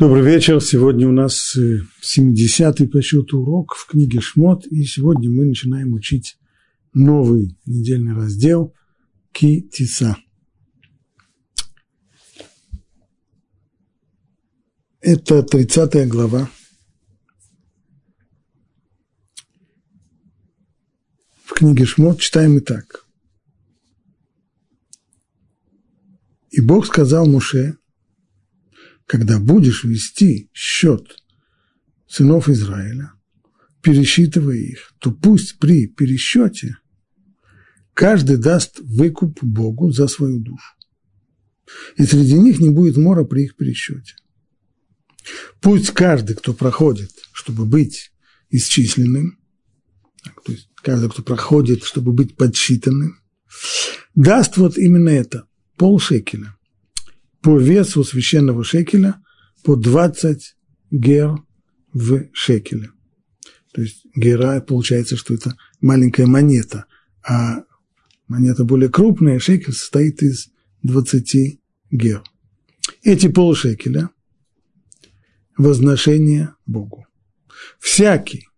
Добрый вечер. Сегодня у нас 70-й по счету урок в книге Шмот, и сегодня мы начинаем учить новый недельный раздел Ки Тиса. Это 30 глава. В книге Шмот читаем и так. И Бог сказал Муше, когда будешь вести счет сынов Израиля, пересчитывая их, то пусть при пересчете каждый даст выкуп Богу за свою душу. И среди них не будет мора при их пересчете. Пусть каждый, кто проходит, чтобы быть исчисленным, то есть каждый, кто проходит, чтобы быть подсчитанным, даст вот именно это, полшекеля по весу священного шекеля по 20 гер в шекеле. То есть гера, получается, что это маленькая монета, а монета более крупная, шекель состоит из 20 гер. Эти полшекеля – возношение Богу. Всякий,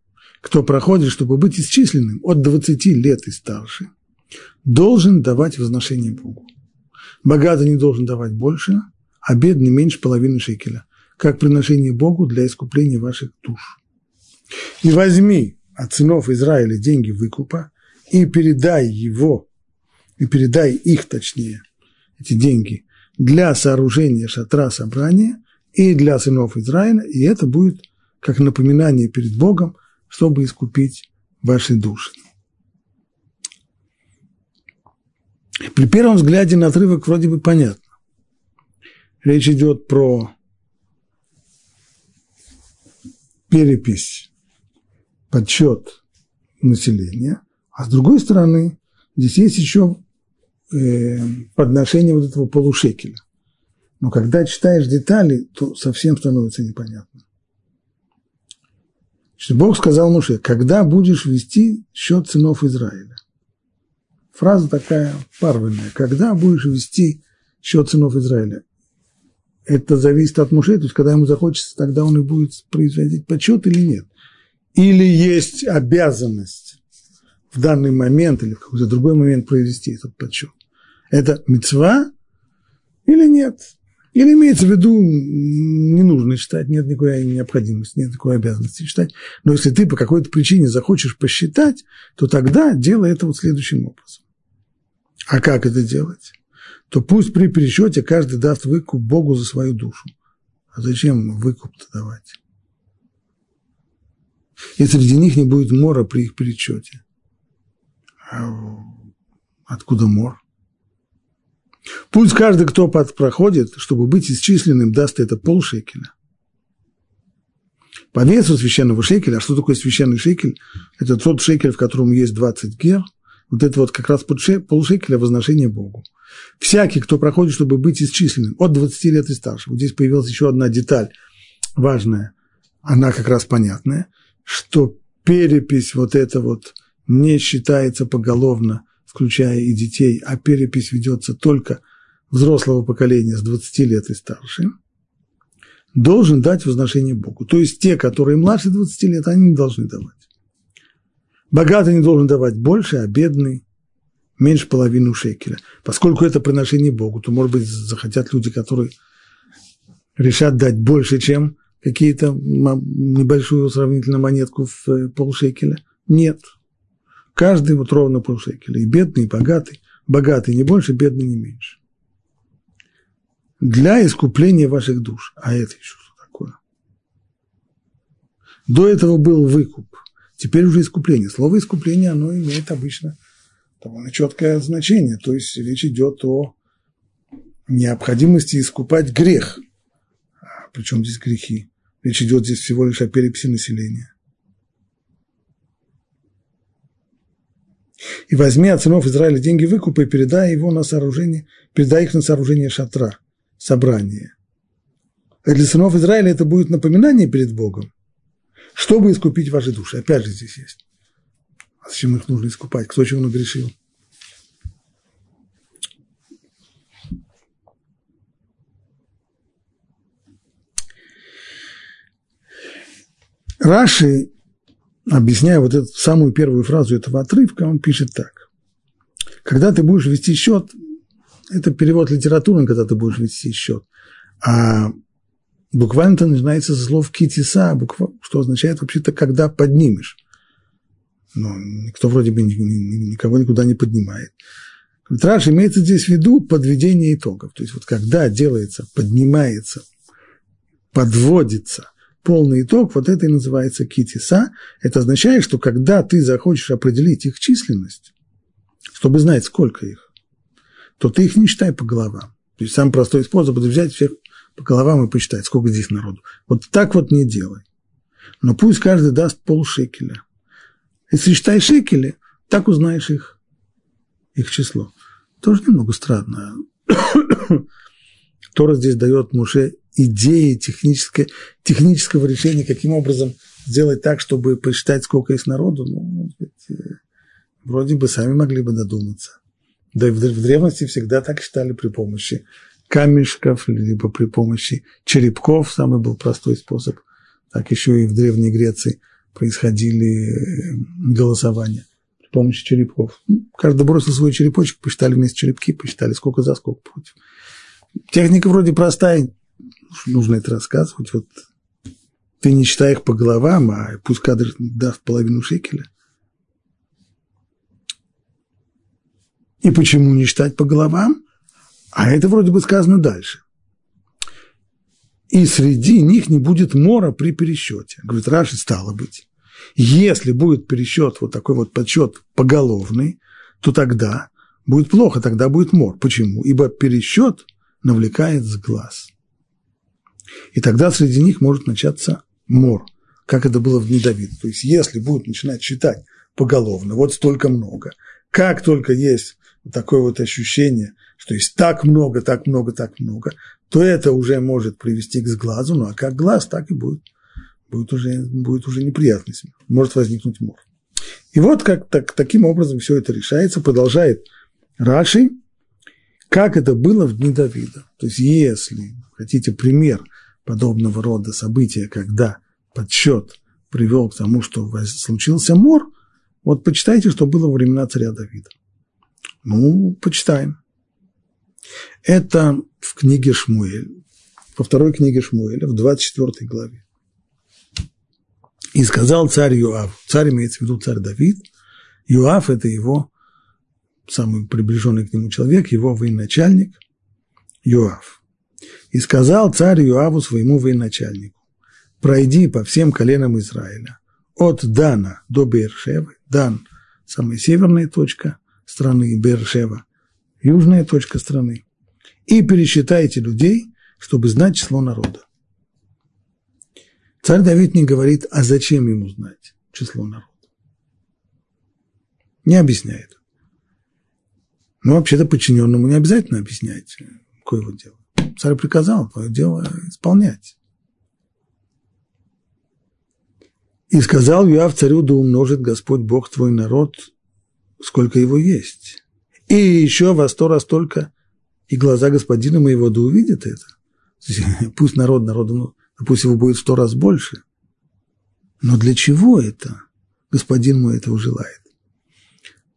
кто проходит, чтобы быть исчисленным от 20 лет и старше, должен давать возношение Богу. Богатый не должен давать больше, а бедный меньше половины шекеля, как приношение Богу для искупления ваших душ. И возьми от сынов Израиля деньги выкупа и передай его, и передай их, точнее, эти деньги, для сооружения шатра собрания и для сынов Израиля, и это будет как напоминание перед Богом, чтобы искупить ваши души. При первом взгляде на отрывок вроде бы понятно. Речь идет про перепись, подсчет населения, а с другой стороны, здесь есть еще э, подношение вот этого полушекеля. Но когда читаешь детали, то совсем становится непонятно. Значит, Бог сказал Муше, когда будешь вести счет сынов Израиля? Фраза такая парвельная. Когда будешь вести счет сынов Израиля? Это зависит от Муше, то есть когда ему захочется, тогда он и будет производить подсчет или нет. Или есть обязанность в данный момент или в какой-то другой момент произвести этот подсчет. Это мецва или нет? Или имеется в виду, не нужно читать, нет никакой необходимости, нет никакой обязанности читать. Но если ты по какой-то причине захочешь посчитать, то тогда делай это вот следующим образом. А как это делать? То пусть при пересчете каждый даст выкуп Богу за свою душу. А зачем выкуп-то давать? И среди них не будет мора при их пересчете. А откуда мор? Пусть каждый, кто проходит, чтобы быть исчисленным, даст это полшекеля. По весу священного шекеля, а что такое священный шекель? Это тот шекель, в котором есть 20 гер – вот это вот как раз полшекеля возношение Богу. Всякий, кто проходит, чтобы быть исчисленным, от 20 лет и старше. Вот здесь появилась еще одна деталь важная, она как раз понятная, что перепись вот эта вот не считается поголовно, включая и детей, а перепись ведется только взрослого поколения с 20 лет и старше, должен дать возношение Богу. То есть те, которые младше 20 лет, они не должны давать. Богатый не должен давать больше, а бедный меньше половины шекеля. Поскольку это приношение Богу, то, может быть, захотят люди, которые решат дать больше, чем какие-то небольшую сравнительно монетку в э, полшекеля. Нет. Каждый вот ровно полшекеля. И бедный, и богатый. Богатый не больше, бедный не меньше. Для искупления ваших душ. А это еще что такое? До этого был выкуп. Теперь уже искупление. Слово искупление, оно имеет обычно довольно четкое значение. То есть речь идет о необходимости искупать грех. А причем здесь грехи? Речь идет здесь всего лишь о переписи населения. И возьми от сынов Израиля деньги выкупа и передай его на сооружение, передай их на сооружение шатра, собрания. А для сынов Израиля это будет напоминание перед Богом, чтобы искупить ваши души. Опять же здесь есть. А зачем их нужно искупать? Кто чего нагрешил? Раши, объясняя вот эту самую первую фразу этого отрывка, он пишет так. Когда ты будешь вести счет, это перевод литературный, когда ты будешь вести счет, а буквально это начинается со слов китиса, что означает вообще-то «когда поднимешь». Но никто вроде бы никого никуда не поднимает. Траш имеется здесь в виду подведение итогов. То есть вот когда делается, поднимается, подводится полный итог, вот это и называется китиса. Это означает, что когда ты захочешь определить их численность, чтобы знать, сколько их, то ты их не считай по головам. То есть самый простой способ – это взять всех по головам и посчитать, сколько здесь народу. Вот так вот не делай. Но пусть каждый даст полшекеля. Если считай шекели, так узнаешь их, их число. Тоже немного странно. Тора здесь дает Муше идеи технической, технического решения, каким образом сделать так, чтобы посчитать, сколько есть народу. Ну, э, вроде бы сами могли бы додуматься. Да и в древности всегда так считали при помощи камешков, либо при помощи черепков, самый был простой способ. Так еще и в Древней Греции происходили э, голосования при помощи черепков. Ну, каждый бросил свой черепочек, посчитали вместе черепки, посчитали, сколько за, сколько против. Техника вроде простая, нужно это рассказывать. Вот ты не считай их по головам, а пусть кадр даст половину шекеля. И почему не считать по головам? А это вроде бы сказано дальше. И среди них не будет мора при пересчете. Говорит, Раши стало быть. Если будет пересчет, вот такой вот подсчет поголовный, то тогда будет плохо, тогда будет мор. Почему? Ибо пересчет навлекает с глаз. И тогда среди них может начаться мор, как это было в дни Давида. То есть, если будет начинать считать поголовно, вот столько много, как только есть такое вот ощущение, что есть так много, так много, так много, то это уже может привести к сглазу, ну а как глаз, так и будет. Будет уже, будет уже неприятность, может возникнуть мор. И вот как, так, таким образом все это решается, продолжает Раши, как это было в дни Давида. То есть, если хотите пример подобного рода события, когда подсчет привел к тому, что случился мор, вот почитайте, что было во времена царя Давида. Ну, почитаем. Это в книге Шмуэль, во второй книге Шмуэля, в 24 главе. И сказал царь Юав, царь имеется в виду царь Давид, Юав – это его самый приближенный к нему человек, его военачальник Юав. И сказал царь Юаву своему военачальнику, пройди по всем коленам Израиля, от Дана до Бершевы, Дан – самая северная точка страны, Бершева – южная точка страны, и пересчитайте людей, чтобы знать число народа. Царь Давид не говорит, а зачем ему знать число народа. Не объясняет. Но вообще-то подчиненному не обязательно объяснять, какое его дело. Царь приказал, твое дело исполнять. И сказал Юав царю, да умножит Господь Бог твой народ, сколько его есть. И еще во сто раз столько и глаза господина моего да увидят это. Пусть народ народу, ну, пусть его будет в сто раз больше. Но для чего это? Господин мой этого желает.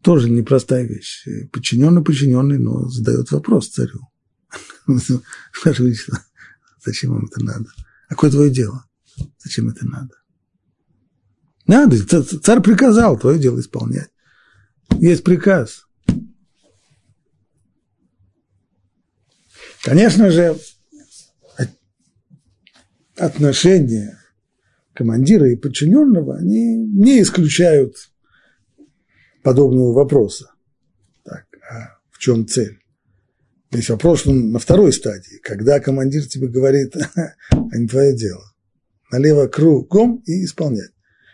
Тоже непростая вещь. Подчиненный подчиненный, но задает вопрос царю. Зачем вам это надо? А какое твое дело? Зачем это надо? Надо, царь приказал, твое дело исполнять. Есть приказ. Конечно же, отношения командира и подчиненного, они не исключают подобного вопроса. Так, а в чем цель? Есть вопрос он на второй стадии, когда командир тебе говорит, а не твое дело. Налево кругом и исполнять.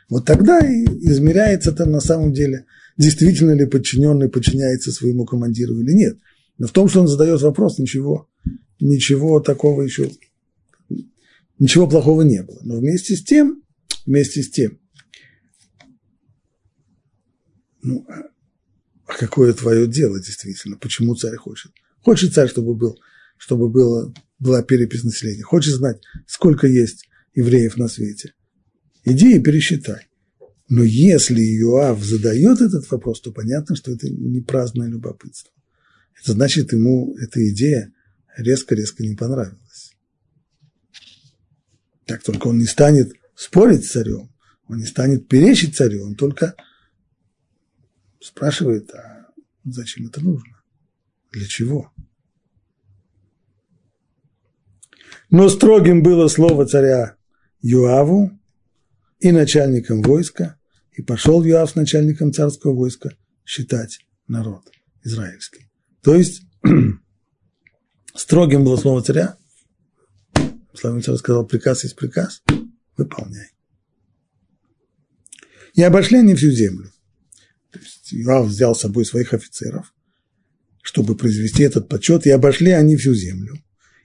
Вот тогда и измеряется там на самом деле, действительно ли подчиненный подчиняется своему командиру или нет. Но в том, что он задает вопрос, ничего ничего такого еще, ничего плохого не было. Но вместе с тем, вместе с тем, ну, а, а какое твое дело действительно? Почему царь хочет? Хочет царь, чтобы, был, чтобы было, была перепись населения. Хочет знать, сколько есть евреев на свете. иди и пересчитай. Но если Иоав задает этот вопрос, то понятно, что это не праздное любопытство. Это значит, ему эта идея резко-резко не понравилась. Так только он не станет спорить с царем, он не станет перечить царю, он только спрашивает, а зачем это нужно? Для чего? Но строгим было слово царя Юаву и начальником войска, и пошел Юав с начальником царского войска считать народ израильский. То есть, строгим было слово царя, Славин царь сказал, приказ есть приказ, выполняй. И обошли они всю землю. То есть Иоав взял с собой своих офицеров, чтобы произвести этот подсчет, и обошли они всю землю.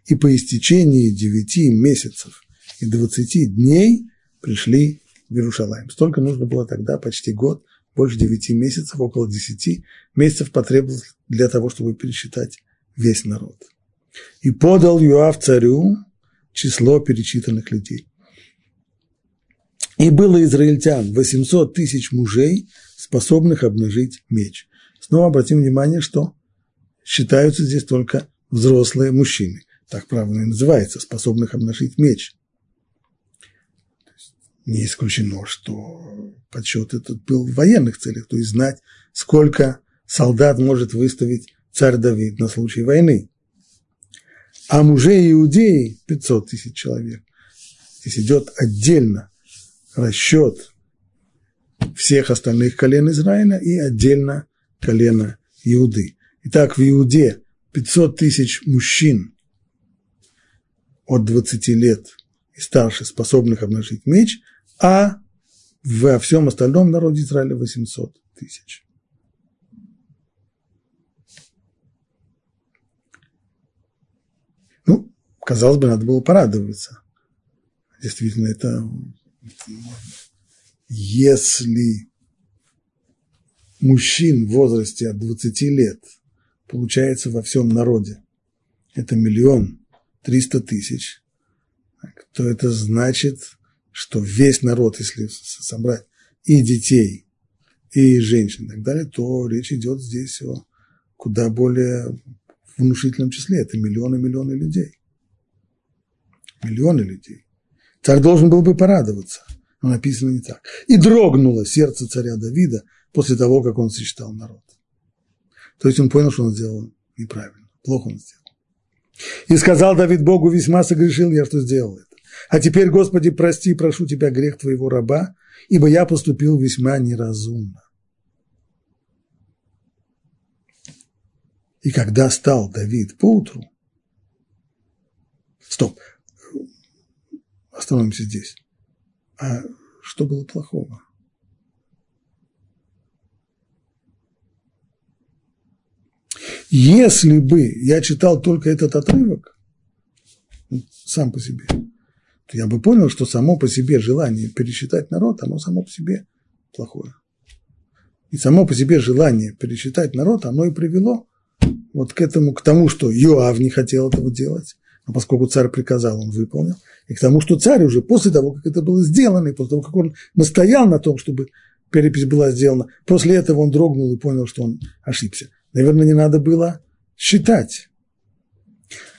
И по истечении девяти месяцев и двадцати дней пришли в Иерушалаем. Столько нужно было тогда, почти год, больше девяти месяцев, около десяти месяцев потребовалось для того, чтобы пересчитать весь народ. И подал Юав царю число перечитанных людей. И было израильтян 800 тысяч мужей, способных обнажить меч. Снова обратим внимание, что считаются здесь только взрослые мужчины. Так правильно и называется, способных обнажить меч. Не исключено, что подсчет этот был в военных целях, то есть знать, сколько солдат может выставить царь Давид на случай войны. А мужей иудеи 500 тысяч человек. Здесь идет отдельно расчет всех остальных колен Израиля и отдельно колено Иуды. Итак, в Иуде 500 тысяч мужчин от 20 лет и старше, способных обнажить меч, а во всем остальном народе Израиля 800 тысяч. Ну, казалось бы, надо было порадоваться. Действительно, это если мужчин в возрасте от 20 лет получается во всем народе, это миллион триста тысяч, то это значит, что весь народ, если собрать и детей, и женщин и так далее, то речь идет здесь о куда более внушительном числе. Это миллионы-миллионы людей. Миллионы людей. Царь должен был бы порадоваться, но написано не так. И дрогнуло сердце царя Давида после того, как он сосчитал народ. То есть он понял, что он сделал неправильно, плохо он сделал. И сказал Давид Богу, весьма согрешил я, что сделал это. А теперь, Господи, прости, прошу Тебя грех Твоего раба, ибо я поступил весьма неразумно. И когда стал Давид поутру, стоп, Остановимся здесь. А что было плохого? Если бы я читал только этот отрывок, сам по себе, то я бы понял, что само по себе желание пересчитать народ, оно само по себе плохое. И само по себе желание пересчитать народ, оно и привело вот к этому, к тому, что Йоав не хотел этого делать, но поскольку царь приказал, он выполнил, и к тому, что царь уже после того, как это было сделано, и после того, как он настоял на том, чтобы перепись была сделана, после этого он дрогнул и понял, что он ошибся. Наверное, не надо было считать.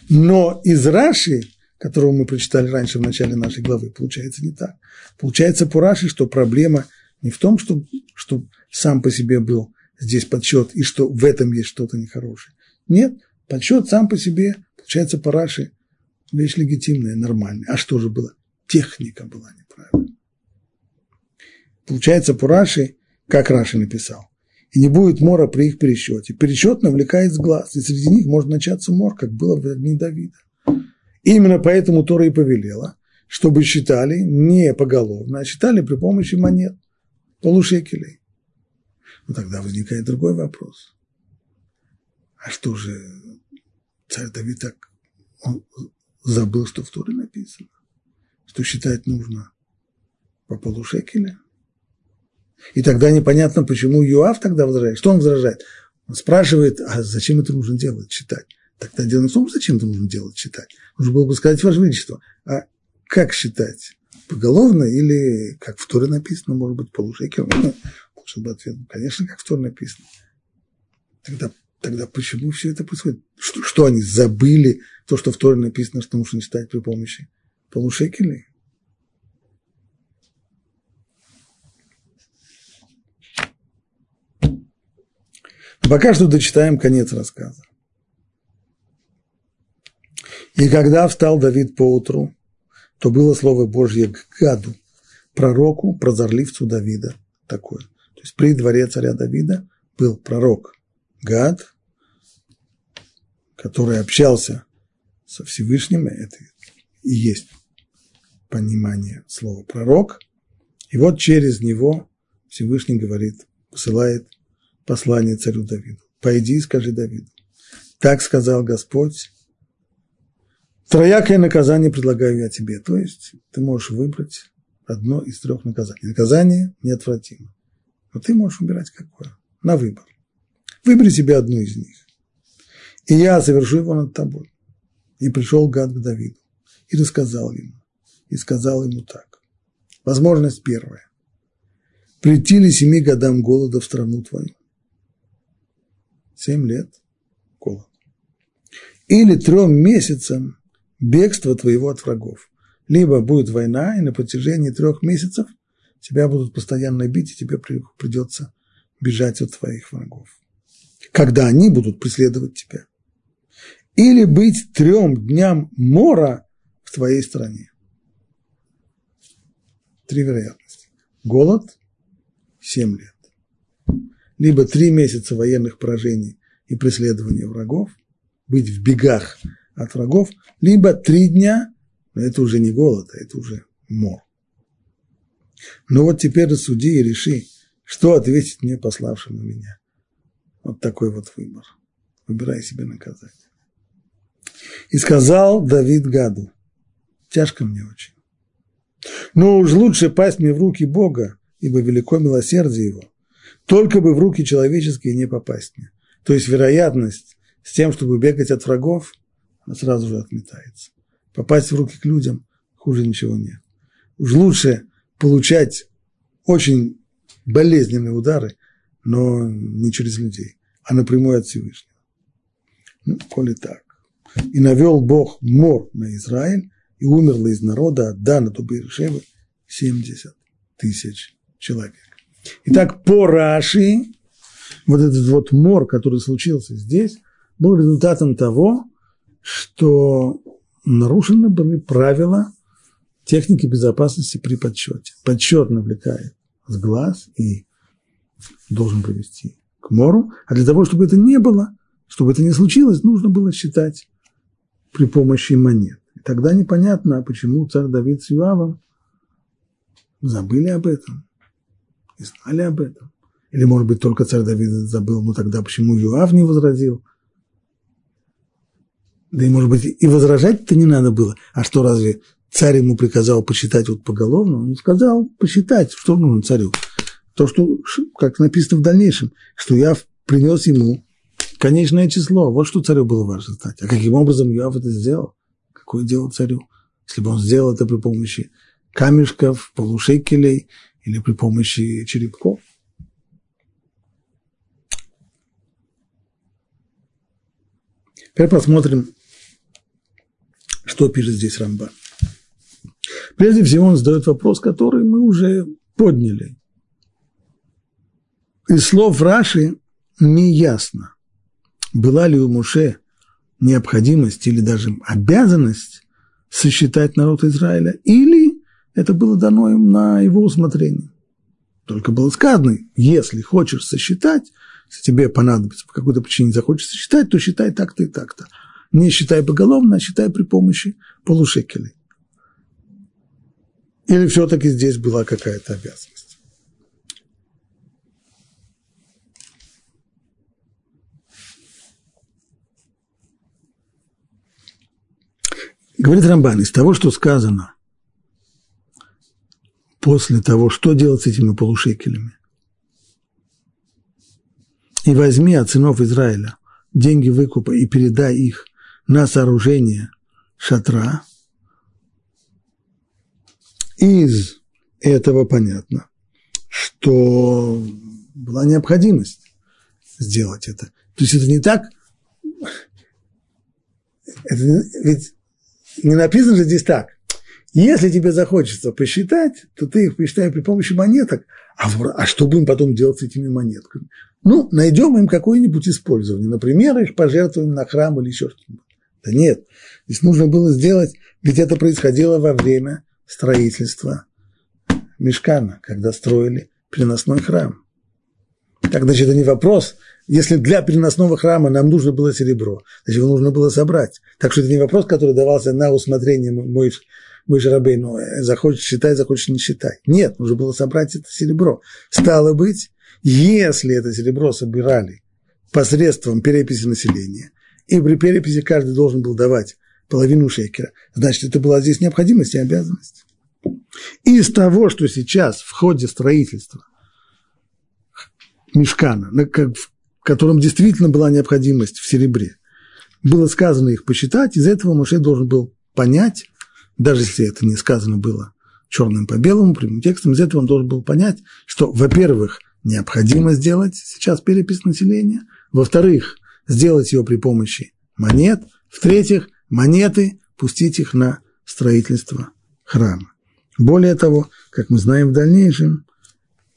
Но из Раши, которого мы прочитали раньше в начале нашей главы, получается не так. Получается по Раши, что проблема не в том, что, что сам по себе был здесь подсчет, и что в этом есть что-то нехорошее. Нет, подсчет сам по себе, получается по Раши, вещь легитимная, нормальная. А что же было? Техника была неправильная. Получается, по Раши, как Раши написал, и не будет мора при их пересчете. Пересчет навлекает с глаз, и среди них может начаться мор, как было в дни Давида. Именно поэтому Тора и повелела, чтобы считали не поголовно, а считали при помощи монет, полушекелей. Но тогда возникает другой вопрос. А что же царь Давид так он забыл, что в Торе написано, что считать нужно по полушекеля. И тогда непонятно, почему Юав тогда возражает. Что он возражает? Он спрашивает, а зачем это нужно делать, читать? Тогда дело в том, зачем это нужно делать, читать. Нужно было бы сказать, Ваше Величество, а как считать? поголовно или, как в Торе написано, может быть, полушекер. Ну, лучше бы ответ, конечно, как в Торе написано. Тогда, тогда почему все это происходит? Что, что они забыли то, что в Торе написано, что нужно читать при помощи полушекелей? Пока что дочитаем конец рассказа. И когда встал Давид поутру, то было слово Божье к Гаду, пророку, прозорливцу Давида, такое. То есть при дворе царя Давида был пророк Гад, который общался со Всевышним, это и есть понимание слова пророк, и вот через него Всевышний говорит, посылает послание царю Давиду. Пойди и скажи Давиду. Так сказал Господь, Троякое наказание предлагаю я тебе. То есть ты можешь выбрать одно из трех наказаний. Наказание неотвратимо. Но ты можешь выбирать какое. На выбор. Выбери себе одну из них. И я совершу его над тобой. И пришел гад к Давиду. И рассказал ему. И сказал ему так. Возможность первая. Прийти ли семи годам голода в страну твою? Семь лет голод. Или трем месяцам бегство твоего от врагов. Либо будет война, и на протяжении трех месяцев тебя будут постоянно бить, и тебе придется бежать от твоих врагов. Когда они будут преследовать тебя. Или быть трем дням мора в твоей стране. Три вероятности. Голод – семь лет. Либо три месяца военных поражений и преследования врагов, быть в бегах от врагов, либо три дня, но это уже не голод, а это уже мор. Ну вот теперь рассуди и реши, что ответить мне, пославшему меня. Вот такой вот выбор. Выбирай себе наказание. И сказал Давид Гаду, тяжко мне очень. Но уж лучше пасть мне в руки Бога, ибо велико милосердие Его. Только бы в руки человеческие не попасть мне. То есть вероятность с тем, чтобы бегать от врагов, она сразу же отметается. Попасть в руки к людям хуже ничего нет. Уж лучше получать очень болезненные удары, но не через людей, а напрямую от Всевышнего. Ну, коли так. И навел Бог мор на Израиль, и умерло из народа от Дана до Бершевы 70 тысяч человек. Итак, по Раши, вот этот вот мор, который случился здесь, был результатом того, что нарушены были правила техники безопасности при подсчете. Подсчет навлекает с глаз и должен привести к мору. А для того, чтобы это не было, чтобы это не случилось, нужно было считать при помощи монет. И тогда непонятно, почему царь Давид с Юавом забыли об этом и знали об этом. Или, может быть, только царь Давид забыл, но тогда почему Юав не возразил – да и, может быть, и возражать-то не надо было. А что, разве царь ему приказал посчитать вот поголовно? Он сказал посчитать, что нужно царю. То, что, как написано в дальнейшем, что я принес ему конечное число. Вот что царю было важно знать. А каким образом Юав это сделал? Какое дело царю? Если бы он сделал это при помощи камешков, полушекелей или при помощи черепков. Теперь посмотрим что пишет здесь Рамбан? Прежде всего он задает вопрос, который мы уже подняли. Из слов Раши не ясно, была ли у Муше необходимость или даже обязанность сосчитать народ Израиля, или это было дано им на его усмотрение. Только было сказано, если хочешь сосчитать, если тебе понадобится по какой-то причине захочешь сосчитать, то считай так-то и так-то не считай поголовно, а считай при помощи полушекелей. Или все-таки здесь была какая-то обязанность? Говорит Рамбан, из того, что сказано после того, что делать с этими полушекелями, и возьми от сынов Израиля деньги выкупа и передай их на сооружение шатра, Из этого понятно, что была необходимость сделать это. То есть это не так, это ведь не написано же здесь так. Если тебе захочется посчитать, то ты их посчитай при помощи монеток. А, а что будем потом делать с этими монетками? Ну, найдем им какое-нибудь использование. Например, их пожертвуем на храм или еще что-нибудь. Да нет, здесь нужно было сделать, ведь это происходило во время строительства Мешкана, когда строили переносной храм. Так, значит, это не вопрос, если для переносного храма нам нужно было серебро, значит, его нужно было собрать. Так что это не вопрос, который давался на усмотрение мой Рабейну, э, захочешь считай, захочешь не считай. Нет, нужно было собрать это серебро. Стало быть, если это серебро собирали посредством переписи населения, и при переписи каждый должен был давать половину шекера, значит, это была здесь необходимость и обязанность. Из того, что сейчас в ходе строительства мешкана, в котором действительно была необходимость в серебре, было сказано их посчитать, из этого Моше должен был понять, даже если это не сказано было черным по белому, прямым текстом, из этого он должен был понять, что, во-первых, необходимо сделать сейчас перепись населения, во-вторых, сделать ее при помощи монет, в-третьих, монеты пустить их на строительство храма. Более того, как мы знаем в дальнейшем,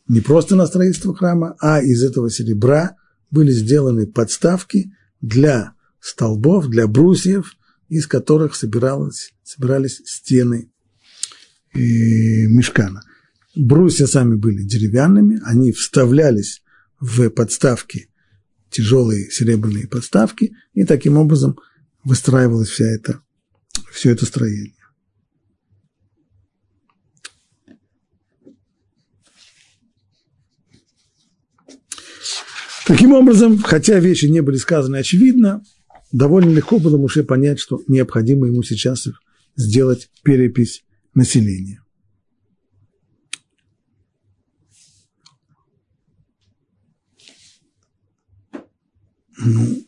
не просто на строительство храма, а из этого серебра были сделаны подставки для столбов, для брусьев, из которых собиралось, собирались стены э, мешкана. Брусья сами были деревянными, они вставлялись в подставки, тяжелые серебряные подставки, и таким образом выстраивалось вся это, все это строение. Таким образом, хотя вещи не были сказаны очевидно, довольно легко было Муше понять, что необходимо ему сейчас сделать перепись населения. Ну,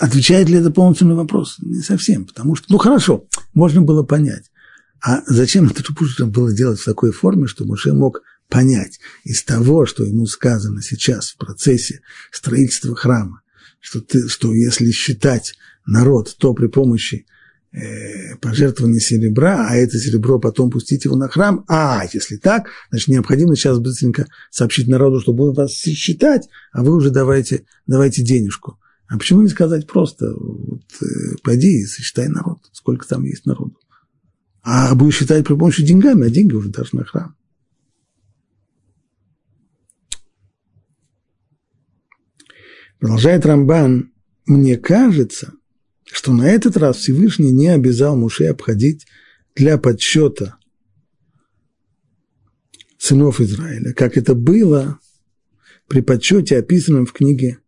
отвечает ли это полностью на вопрос? Не совсем, потому что, ну хорошо, можно было понять. А зачем это нужно было делать в такой форме, что Муше мог понять из того, что ему сказано сейчас в процессе строительства храма, что, ты, что если считать народ, то при помощи э, пожертвования серебра, а это серебро потом пустить его на храм, а если так, значит необходимо сейчас быстренько сообщить народу, что будем вас считать, а вы уже давайте, давайте денежку. А почему не сказать просто, вот, э, пойди и сосчитай народ, сколько там есть народу. А будешь считать при помощи деньгами, а деньги уже даже на храм. Продолжает Рамбан, мне кажется, что на этот раз Всевышний не обязал Муше обходить для подсчета сынов Израиля, как это было при подсчете, описанном в книге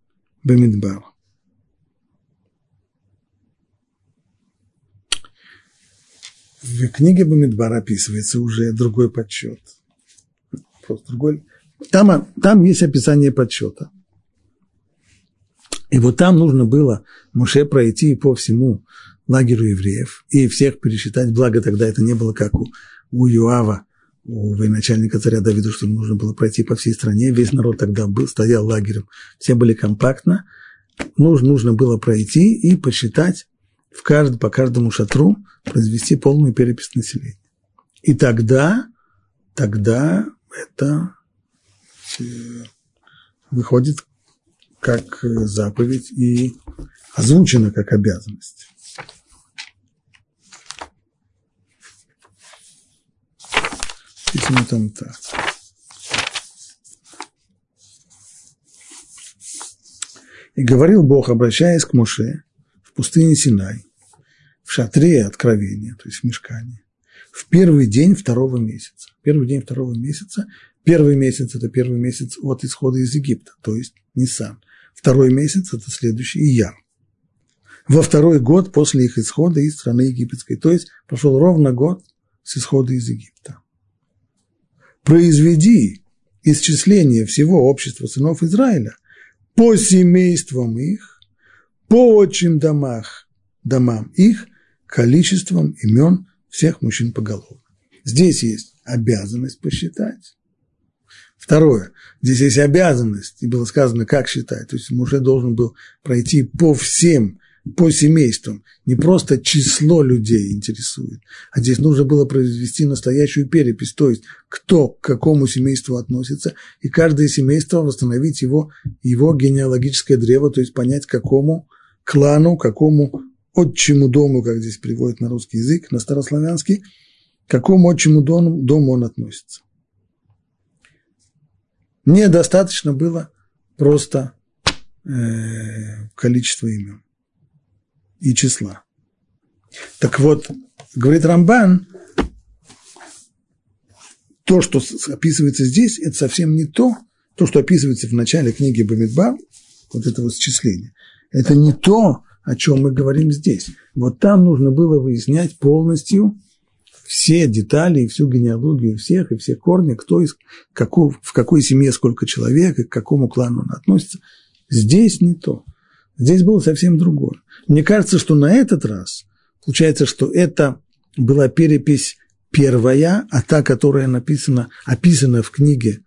Бамидбар. В книге Бамидбар описывается уже другой подсчет. Просто другой. Там, там есть описание подсчета – и вот там нужно было Муше пройти по всему лагерю евреев и всех пересчитать, благо тогда это не было как у, у Юава, у военачальника царя Давида, что нужно было пройти по всей стране, весь народ тогда был, стоял лагерем, все были компактно, нужно, нужно было пройти и посчитать в кажд, по каждому шатру, произвести полную перепись населения. И тогда, тогда это э, выходит как заповедь и озвучена как обязанность. Письмо там так. И говорил Бог, обращаясь к Моше в пустыне Синай, в шатре откровения, то есть в мешкане, в первый день второго месяца. Первый день второго месяца. Первый месяц – это первый месяц от исхода из Египта, то есть Нисан – Второй месяц – это следующий Ияр. Во второй год после их исхода из страны египетской. То есть прошел ровно год с исхода из Египта. Произведи исчисление всего общества сынов Израиля по семействам их, по отчим домах, домам их, количеством имен всех мужчин поголовно. Здесь есть обязанность посчитать. Второе. Здесь есть обязанность, и было сказано, как считать. То есть Муше должен был пройти по всем, по семействам. Не просто число людей интересует, а здесь нужно было произвести настоящую перепись, то есть кто к какому семейству относится, и каждое семейство восстановить его, его генеалогическое древо, то есть понять, какому клану, какому отчему дому, как здесь приводит на русский язык, на старославянский, к какому отчему дому он относится. Недостаточно было просто э, количество имен и числа. Так вот, говорит Рамбан, то, что описывается здесь, это совсем не то, то, что описывается в начале книги Бамидбар, вот это вот. Это не то, о чем мы говорим здесь. Вот там нужно было выяснять полностью все детали и всю генеалогию всех, и все корни, кто из, какой, в какой семье сколько человек, и к какому клану он относится. Здесь не то. Здесь было совсем другое. Мне кажется, что на этот раз получается, что это была перепись первая, а та, которая написана, описана в книге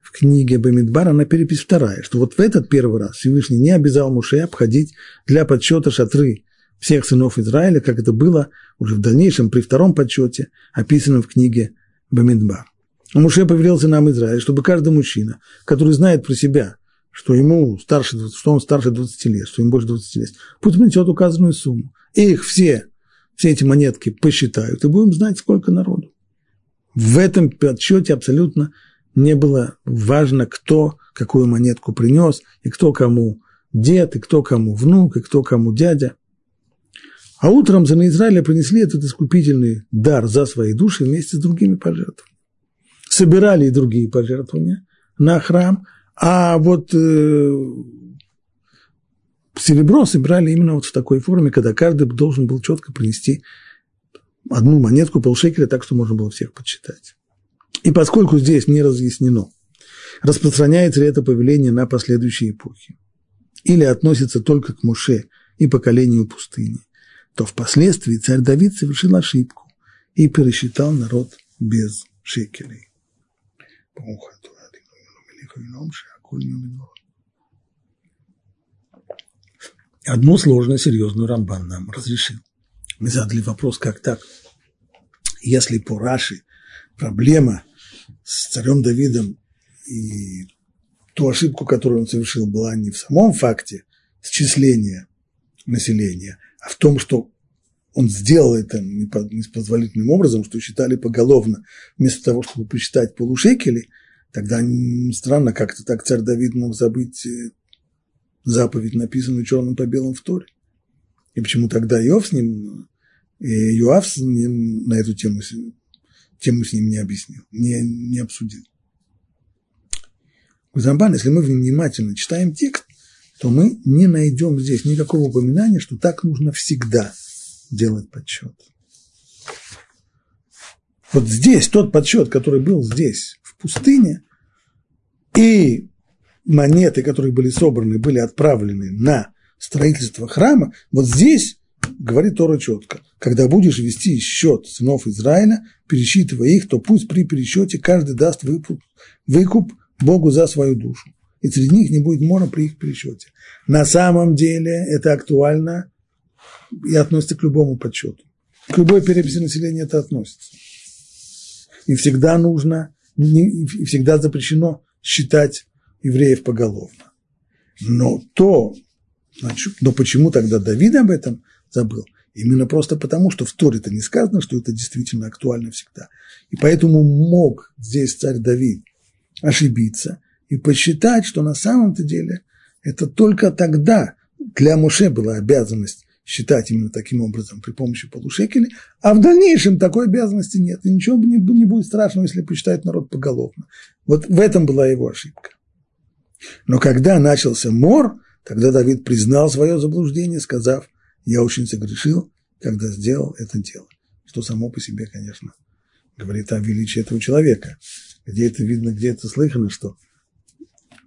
в книге Бамидбар, она перепись вторая, что вот в этот первый раз Всевышний не обязал Муше обходить для подсчета шатры всех сынов Израиля, как это было уже в дальнейшем при втором подсчете, описанном в книге Бамидбар. А Муше повелел сынам Израиля, чтобы каждый мужчина, который знает про себя, что ему старше, что он старше 20 лет, что ему больше 20 лет, пусть внесет указанную сумму. И их все, все эти монетки посчитают, и будем знать, сколько народу. В этом подсчете абсолютно не было важно, кто какую монетку принес, и кто кому дед, и кто кому внук, и кто кому дядя. А утром за Израиля принесли этот искупительный дар за свои души вместе с другими пожертвованиями. Собирали и другие пожертвования на храм, а вот э, серебро собирали именно вот в такой форме, когда каждый должен был четко принести одну монетку полшекеля, так что можно было всех подсчитать. И поскольку здесь не разъяснено, распространяется ли это повеление на последующие эпохи, или относится только к Муше и поколению пустыни, то впоследствии царь Давид совершил ошибку и пересчитал народ без шекелей. Одну сложную, серьезную Рамбан нам разрешил. Мы задали вопрос, как так? Если по Раши проблема с царем Давидом и ту ошибку, которую он совершил, была не в самом факте счисления населения, а в том, что он сделал это непозволительным образом, что считали поголовно, вместо того, чтобы посчитать полушекели, тогда странно, как-то так царь Давид мог забыть э, заповедь, написанную черным по белому в Торе. И почему тогда Иов с ним, Иоав с ним на эту тему тему с ним не объяснил, не, не обсудил. Гузамбан, если мы внимательно читаем текст, то мы не найдем здесь никакого упоминания, что так нужно всегда делать подсчет. Вот здесь тот подсчет, который был здесь, в пустыне, и монеты, которые были собраны, были отправлены на строительство храма, вот здесь говорит Тора четко. Когда будешь вести счет сынов Израиля, пересчитывая их, то пусть при пересчете каждый даст выкуп, выкуп Богу за свою душу. И среди них не будет мора при их пересчете. На самом деле это актуально и относится к любому подсчету. К любой переписи населения это относится. И всегда нужно, и всегда запрещено считать евреев поголовно. Но то, значит, но почему тогда Давид об этом забыл. Именно просто потому, что в Торе-то не сказано, что это действительно актуально всегда. И поэтому мог здесь царь Давид ошибиться и посчитать, что на самом-то деле это только тогда для Муше была обязанность считать именно таким образом при помощи полушекеля, а в дальнейшем такой обязанности нет. И ничего не, не будет страшного, если посчитать народ поголовно. Вот в этом была его ошибка. Но когда начался мор, тогда Давид признал свое заблуждение, сказав – я очень согрешил, когда сделал это дело. Что само по себе, конечно, говорит о величии этого человека. Где это видно, где это слыхано, что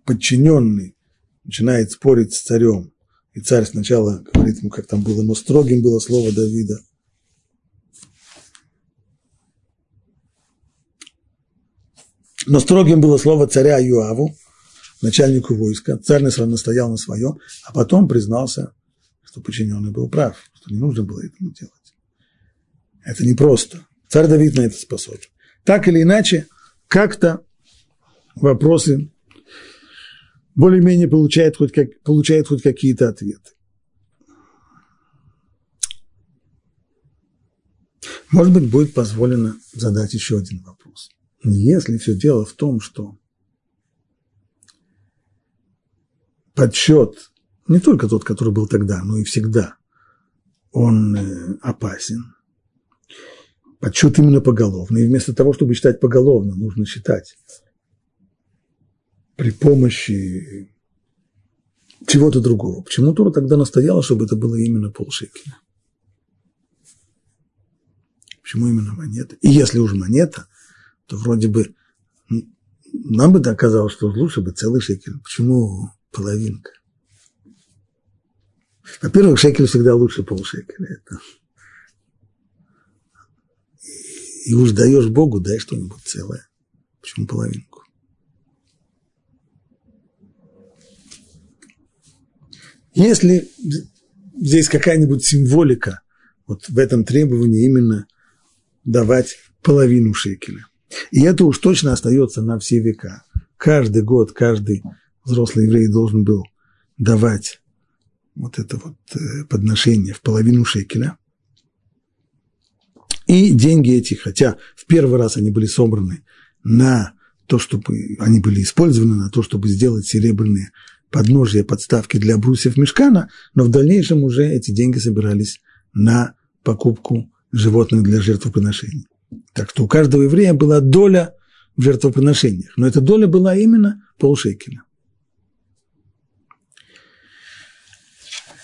подчиненный начинает спорить с царем, и царь сначала говорит ему, как там было, но строгим было слово Давида. Но строгим было слово царя Юаву, начальнику войска. Царь настоял на своем, а потом признался, что подчиненный был прав, что не нужно было этому делать. Это непросто. Царь Давид на это способен. Так или иначе, как-то вопросы более-менее получает хоть, как, получает хоть какие-то ответы. Может быть, будет позволено задать еще один вопрос. Если все дело в том, что подсчет, не только тот, который был тогда, но и всегда, он э, опасен. Подсчет именно поголовно. И вместо того, чтобы считать поголовно, нужно считать при помощи чего-то другого. Почему Тура тогда настояла, чтобы это было именно полшекеля? Почему именно монета? И если уж монета, то вроде бы нам бы оказалось, что лучше бы целый шекель. Почему половинка? Во-первых, шекель всегда лучше полшекеля. Это... И уж даешь Богу, дай что-нибудь целое. Почему половинку? Если здесь какая-нибудь символика вот в этом требовании именно давать половину шекеля. И это уж точно остается на все века. Каждый год, каждый взрослый еврей должен был давать вот это вот э, подношение в половину шекеля. И деньги эти, хотя в первый раз они были собраны на то, чтобы они были использованы на то, чтобы сделать серебряные подножия, подставки для брусьев мешкана, но в дальнейшем уже эти деньги собирались на покупку животных для жертвоприношений. Так что у каждого еврея была доля в жертвоприношениях, но эта доля была именно полшекеля.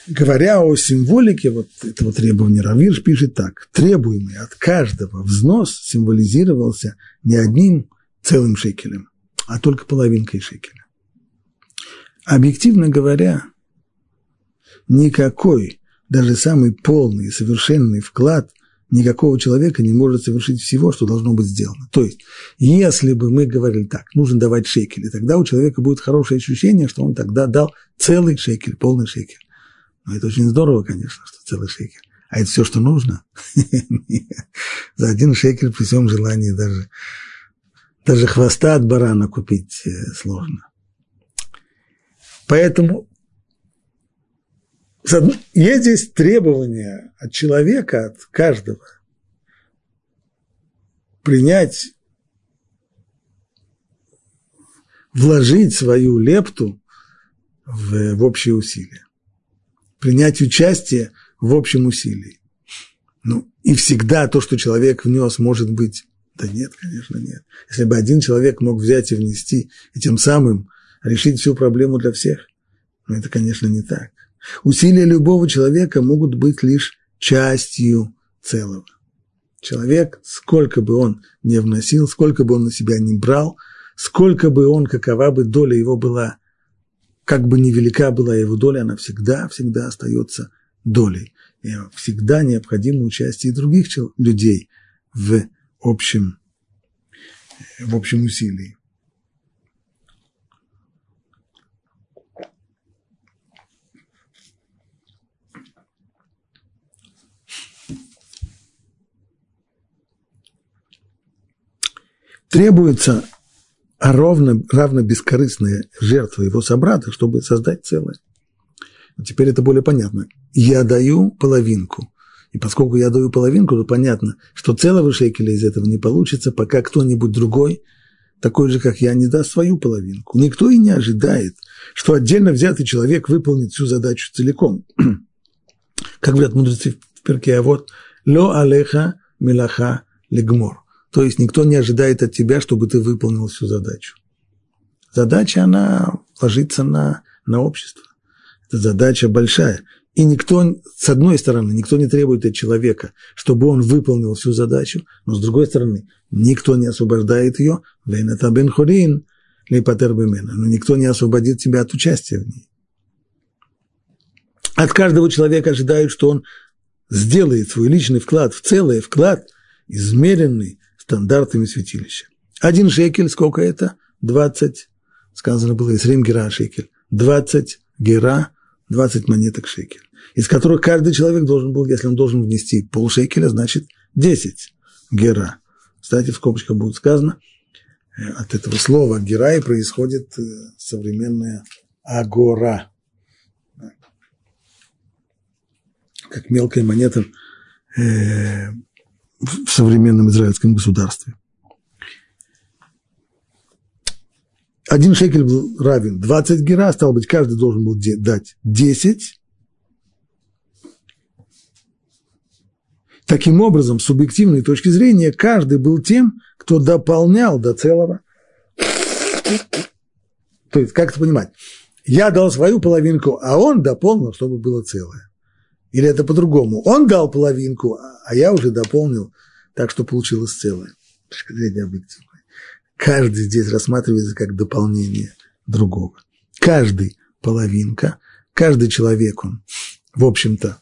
Говоря о символике вот этого требования, Равирш пишет так. Требуемый от каждого взнос символизировался не одним целым шекелем, а только половинкой шекеля. Объективно говоря, никакой, даже самый полный и совершенный вклад никакого человека не может совершить всего, что должно быть сделано. То есть, если бы мы говорили так, нужно давать шекели, тогда у человека будет хорошее ощущение, что он тогда дал целый шекель, полный шекель. Но это очень здорово, конечно, что целый шекель. А это все, что нужно? За один шекель при всем желании даже, даже хвоста от барана купить э, сложно. Поэтому есть здесь требования от человека, от каждого, принять, вложить свою лепту в, в общие усилия, принять участие в общем усилии. Ну, и всегда то, что человек внес, может быть, да нет, конечно, нет. Если бы один человек мог взять и внести, и тем самым решить всю проблему для всех, но это, конечно, не так. Усилия любого человека могут быть лишь частью целого. Человек, сколько бы он не вносил, сколько бы он на себя не брал, сколько бы он, какова бы доля его была, как бы невелика была его доля, она всегда, всегда остается долей. И всегда необходимо участие других людей в общем, в общем усилии. Требуется ровно, равно бескорыстная жертва его собрата, чтобы создать целое. Теперь это более понятно. Я даю половинку. И поскольку я даю половинку, то понятно, что целого шекеля из этого не получится, пока кто-нибудь другой, такой же, как я, не даст свою половинку. Никто и не ожидает, что отдельно взятый человек выполнит всю задачу целиком. Как говорят мудрецы в перке, а вот «Ло алеха милаха легмор». То есть никто не ожидает от тебя, чтобы ты выполнил всю задачу. Задача, она ложится на, на общество. Это задача большая. И никто, с одной стороны, никто не требует от человека, чтобы он выполнил всю задачу, но с другой стороны, никто не освобождает ее, но никто не освободит тебя от участия в ней. От каждого человека ожидают, что он сделает свой личный вклад в целый вклад, измеренный стандартами святилища. Один шекель, сколько это? 20, сказано было, Исрим гера шекель. 20 гера, 20 монеток шекель. Из которых каждый человек должен был, если он должен внести полшекеля, значит 10 гера. Кстати, в скобочках будет сказано, э, от этого слова гера и происходит э, современная агора. Как мелкая монета э, в современном израильском государстве. Один шекель был равен 20 гера, стало быть, каждый должен был дать 10. Таким образом, с субъективной точки зрения, каждый был тем, кто дополнял до целого. То есть, как это понимать? Я дал свою половинку, а он дополнил, чтобы было целое. Или это по-другому. Он дал половинку, а я уже дополнил, так что получилось целое. Каждый здесь рассматривается как дополнение другого. Каждый половинка, каждый человек, он, в общем-то,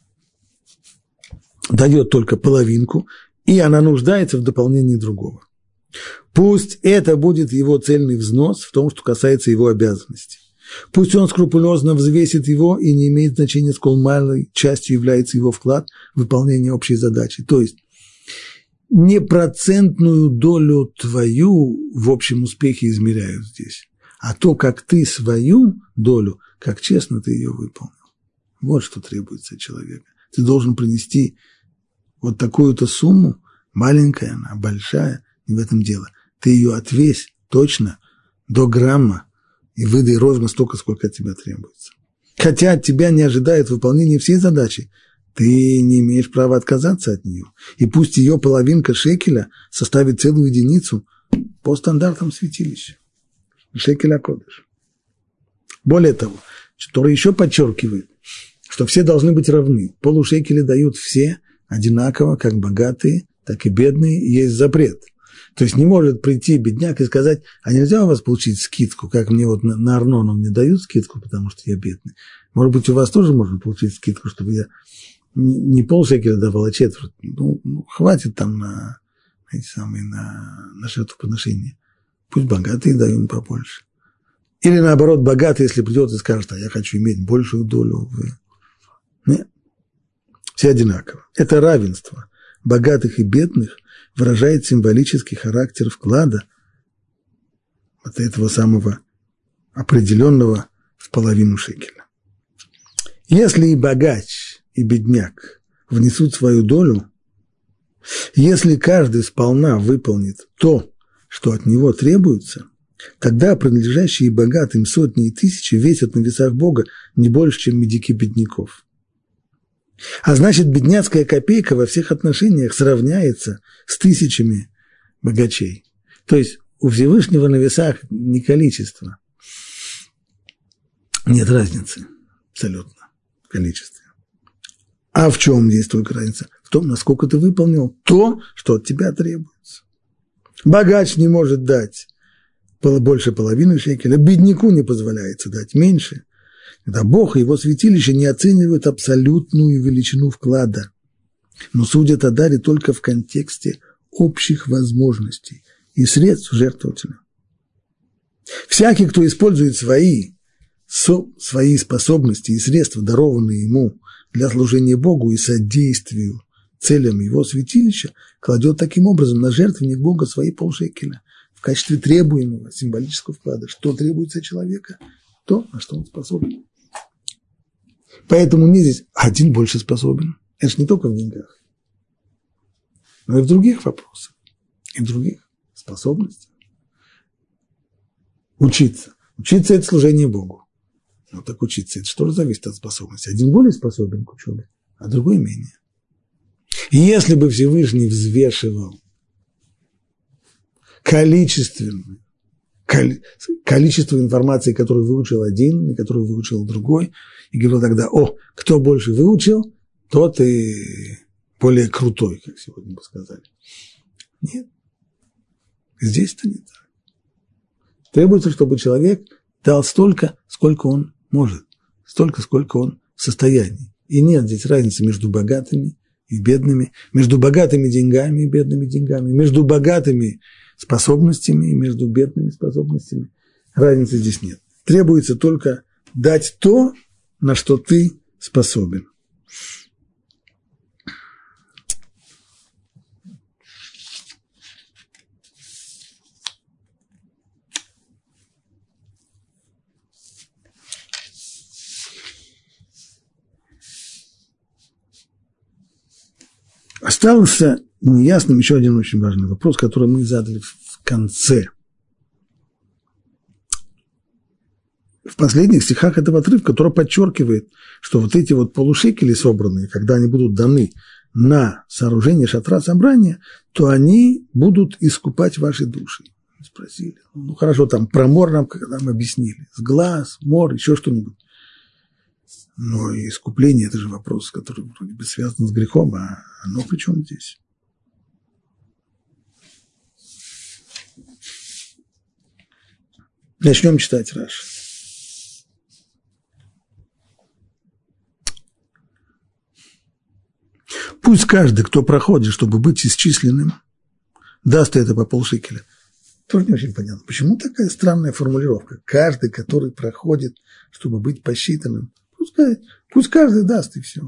дает только половинку, и она нуждается в дополнении другого. Пусть это будет его цельный взнос в том, что касается его обязанностей. Пусть он скрупулезно взвесит его и не имеет значения, сколь малой частью является его вклад в выполнение общей задачи. То есть не процентную долю твою в общем успехе измеряют здесь, а то, как ты свою долю, как честно ты ее выполнил. Вот что требуется от человека. Ты должен принести вот такую-то сумму, маленькая она, большая, не в этом дело. Ты ее отвесь точно до грамма и выдай ровно столько, сколько от тебя требуется. Хотя от тебя не ожидает выполнения всей задачи, ты не имеешь права отказаться от нее. И пусть ее половинка шекеля составит целую единицу по стандартам святилища. Шекеля кодыш. Более того, который еще подчеркивает, что все должны быть равны. Полушекели дают все одинаково, как богатые, так и бедные, есть запрет. То есть не может прийти бедняк и сказать, а нельзя у вас получить скидку, как мне вот на, Арнону мне дают скидку, потому что я бедный. Может быть, у вас тоже можно получить скидку, чтобы я не полшекеля давал, а четверть. Ну, ну хватит там на эти самые, на, на жертвоприношение. Пусть богатые дают побольше. Или наоборот, богатый, если придет и скажет, а я хочу иметь большую долю. Нет. Все одинаково. Это равенство богатых и бедных выражает символический характер вклада от этого самого определенного в половину шекеля. Если и богач и бедняк внесут свою долю, если каждый сполна выполнит то, что от него требуется, тогда принадлежащие богатым сотни и тысячи весят на весах Бога не больше, чем медики бедняков. А значит, бедняцкая копейка во всех отношениях сравняется с тысячами богачей. То есть у Всевышнего на весах не количество. Нет разницы абсолютно в количестве. А в чем здесь только разница? В том, насколько ты выполнил то, что от тебя требуется. Богач не может дать больше половины шекеля, бедняку не позволяется дать меньше. Когда Бог и его святилище не оценивают абсолютную величину вклада, но судят о даре только в контексте общих возможностей и средств жертвователя. Всякий, кто использует свои, свои способности и средства, дарованные ему для служения Богу и содействию целям его святилища, кладет таким образом на жертвенник Бога свои полшекеля в качестве требуемого символического вклада. Что требуется человека? То, на что он способен. Поэтому не здесь один больше способен. Это же не только в деньгах, но и в других вопросах, и в других способностях. Учиться. Учиться – это служение Богу. Ну так учиться, это что же зависит от способности? Один более способен к учебе, а другой менее. И если бы Всевышний взвешивал количественно, количество информации, которую выучил один и которую выучил другой, и говорил тогда, о, кто больше выучил, тот и более крутой, как сегодня бы сказали. Нет. Здесь-то не так. Требуется, чтобы человек дал столько, сколько он может, столько, сколько он в состоянии. И нет здесь разницы между богатыми и бедными, между богатыми деньгами и бедными деньгами, между богатыми способностями и между бедными способностями. Разницы здесь нет. Требуется только дать то, на что ты способен. Остался неясным еще один очень важный вопрос, который мы задали в конце. В последних стихах этого отрывка, который подчеркивает, что вот эти вот полушекели собранные, когда они будут даны на сооружение шатра собрания, то они будут искупать ваши души. Спросили. Ну хорошо, там про мор нам, нам объяснили. С глаз, мор, еще что-нибудь. Но искупление – это же вопрос, который вроде бы связан с грехом, а оно при чем здесь? Начнем читать Раш. Пусть каждый, кто проходит, чтобы быть исчисленным, даст это по полшикеля. Тоже не очень понятно. Почему такая странная формулировка? Каждый, который проходит, чтобы быть посчитанным – Пускай, пусть каждый даст, и все.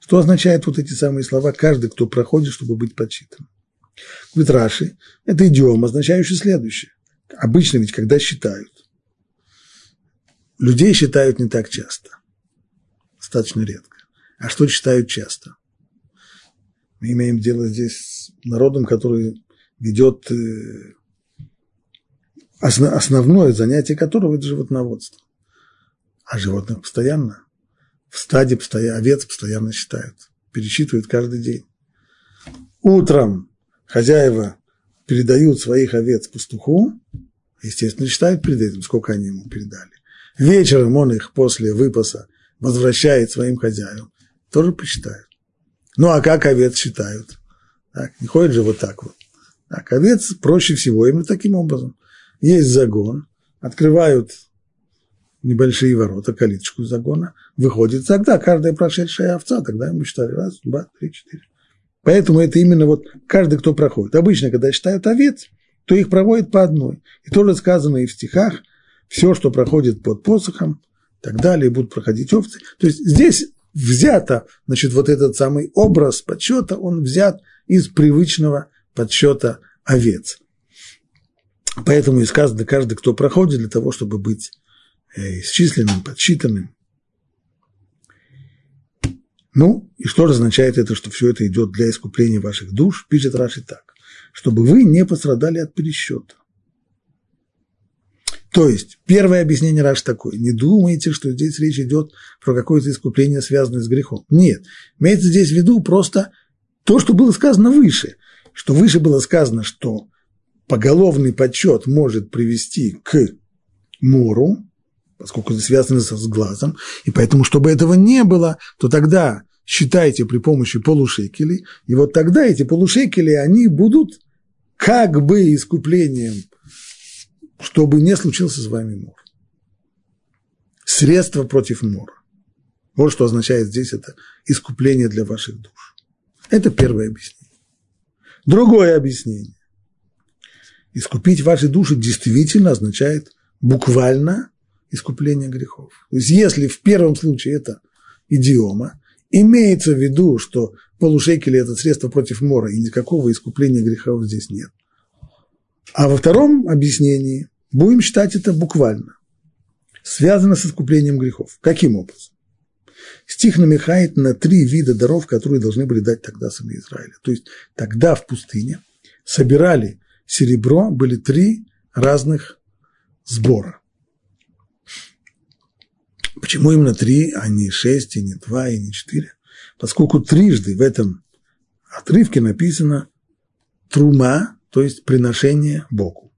Что означает вот эти самые слова «каждый, кто проходит, чтобы быть подсчитан»? Говорит Раши, это идиом, означающий следующее. Обычно ведь, когда считают, людей считают не так часто, достаточно редко. А что считают часто? Мы имеем дело здесь с народом, который ведет э, основное занятие которого – это животноводство. А животных постоянно, в стаде постоянно, овец постоянно считают, пересчитывают каждый день. Утром хозяева передают своих овец пастуху, естественно, считают перед этим, сколько они ему передали. Вечером он их после выпаса возвращает своим хозяевам, тоже посчитают. Ну, а как овец считают? Так, не ходят же вот так вот. Так, овец проще всего именно таким образом. Есть загон, открывают небольшие ворота, калиточку загона, выходит тогда каждая прошедшая овца, тогда мы считали раз, два, три, четыре. Поэтому это именно вот каждый, кто проходит. Обычно, когда считают овец, то их проводят по одной. И тоже сказано и в стихах, все, что проходит под посохом, так далее, будут проходить овцы. То есть здесь взято, значит, вот этот самый образ подсчета, он взят из привычного подсчета овец. Поэтому и сказано, каждый, кто проходит для того, чтобы быть Э, исчисленным, подсчитанным. Ну, и что означает это, что все это идет для искупления ваших душ? Пишет Раши так, чтобы вы не пострадали от пересчета. То есть, первое объяснение Раш такое. Не думайте, что здесь речь идет про какое-то искупление, связанное с грехом. Нет. Имеется здесь в виду просто то, что было сказано выше. Что выше было сказано, что поголовный подсчет может привести к мору, поскольку это связано с глазом, и поэтому, чтобы этого не было, то тогда считайте при помощи полушекелей, и вот тогда эти полушекели, они будут как бы искуплением, чтобы не случился с вами мор. Средство против мора. Вот что означает здесь это искупление для ваших душ. Это первое объяснение. Другое объяснение. Искупить ваши души действительно означает буквально искупления грехов. То есть если в первом случае это идиома, имеется в виду, что полушекели – это средство против мора, и никакого искупления грехов здесь нет. А во втором объяснении будем считать это буквально. Связано с искуплением грехов. Каким образом? Стих намекает на три вида даров, которые должны были дать тогда сыны Израиля. То есть тогда в пустыне собирали серебро, были три разных сбора. Почему именно три, а не шесть, и не два, и не четыре? Поскольку трижды в этом отрывке написано трума, то есть приношение Богу.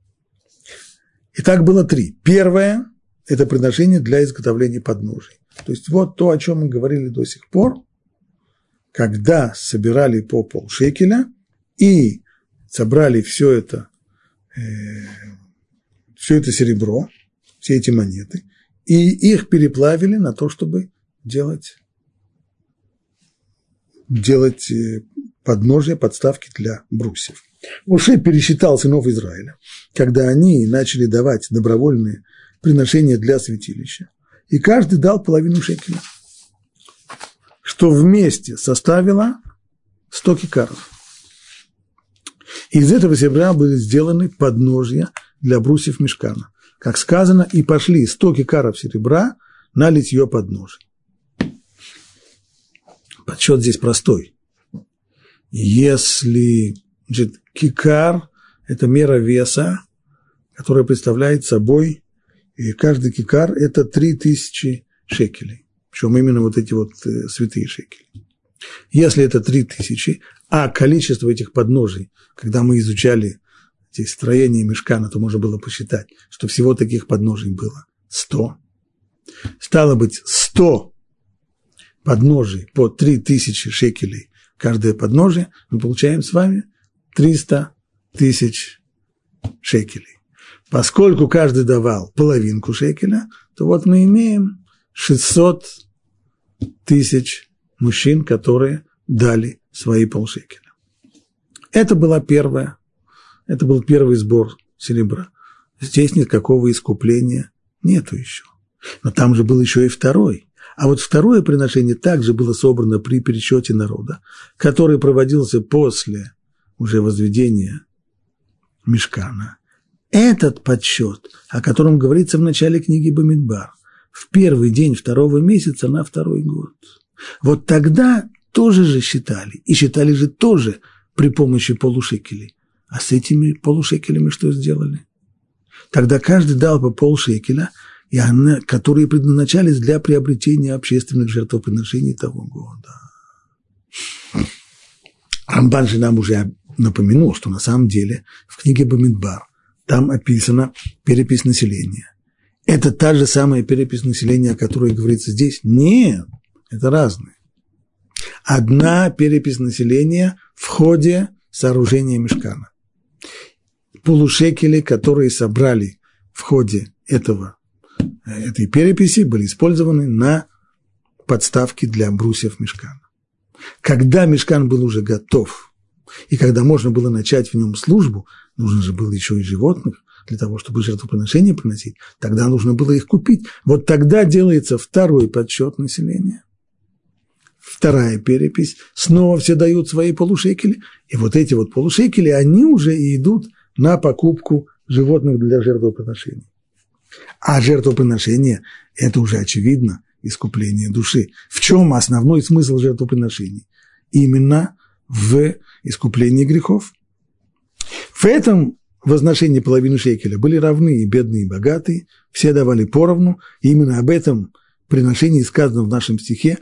И так было три. Первое – это приношение для изготовления подножий. То есть вот то, о чем мы говорили до сих пор, когда собирали по полшекеля и собрали все это, э, все это серебро, все эти монеты, и их переплавили на то, чтобы делать делать э, подножия, подставки для брусьев. Муше пересчитал сынов Израиля, когда они начали давать добровольные приношения для святилища, и каждый дал половину шекеля, что вместе составило 100 кикаров. Из этого серебра были сделаны подножья для брусьев мешкана. Как сказано, и пошли 100 кикаров серебра на литье подножия. Подсчет здесь простой. Если значит, кикар – это мера веса, которая представляет собой, и каждый кикар – это 3000 шекелей. Причем именно вот эти вот э, святые шекели. Если это 3000, а количество этих подножий, когда мы изучали эти строения мешкана, то можно было посчитать, что всего таких подножий было 100. Стало быть, 100 подножий по 3000 шекелей каждое подножие, мы получаем с вами 300 тысяч шекелей. Поскольку каждый давал половинку шекеля, то вот мы имеем 600 тысяч мужчин, которые дали свои полшекеля. Это была первая, это был первый сбор серебра. Здесь никакого искупления нету еще. Но там же был еще и второй. А вот второе приношение также было собрано при пересчете народа, который проводился после уже возведения мешкана. Этот подсчет, о котором говорится в начале книги Бамидбар, в первый день второго месяца на второй год. Вот тогда тоже же считали, и считали же тоже при помощи полушекелей. А с этими полушекелями что сделали? Тогда каждый дал по полшекеля – и она, которые предназначались для приобретения общественных жертвоприношений того года. Рамбан же нам уже напомянул, что на самом деле в книге Бамидбар там описана перепись населения. Это та же самая перепись населения, о которой говорится здесь? Нет, это разные. Одна перепись населения в ходе сооружения мешкана. Полушекели, которые собрали в ходе этого этой переписи были использованы на подставки для брусьев мешкана. Когда мешкан был уже готов, и когда можно было начать в нем службу, нужно же было еще и животных для того, чтобы жертвоприношения приносить, тогда нужно было их купить. Вот тогда делается второй подсчет населения. Вторая перепись, снова все дают свои полушекели, и вот эти вот полушекели, они уже и идут на покупку животных для жертвоприношений. А жертвоприношение – это уже очевидно искупление души. В чем основной смысл жертвоприношений? Именно в искуплении грехов. В этом возношении половины шекеля были равны и бедные, и богатые, все давали поровну, и именно об этом приношении сказано в нашем стихе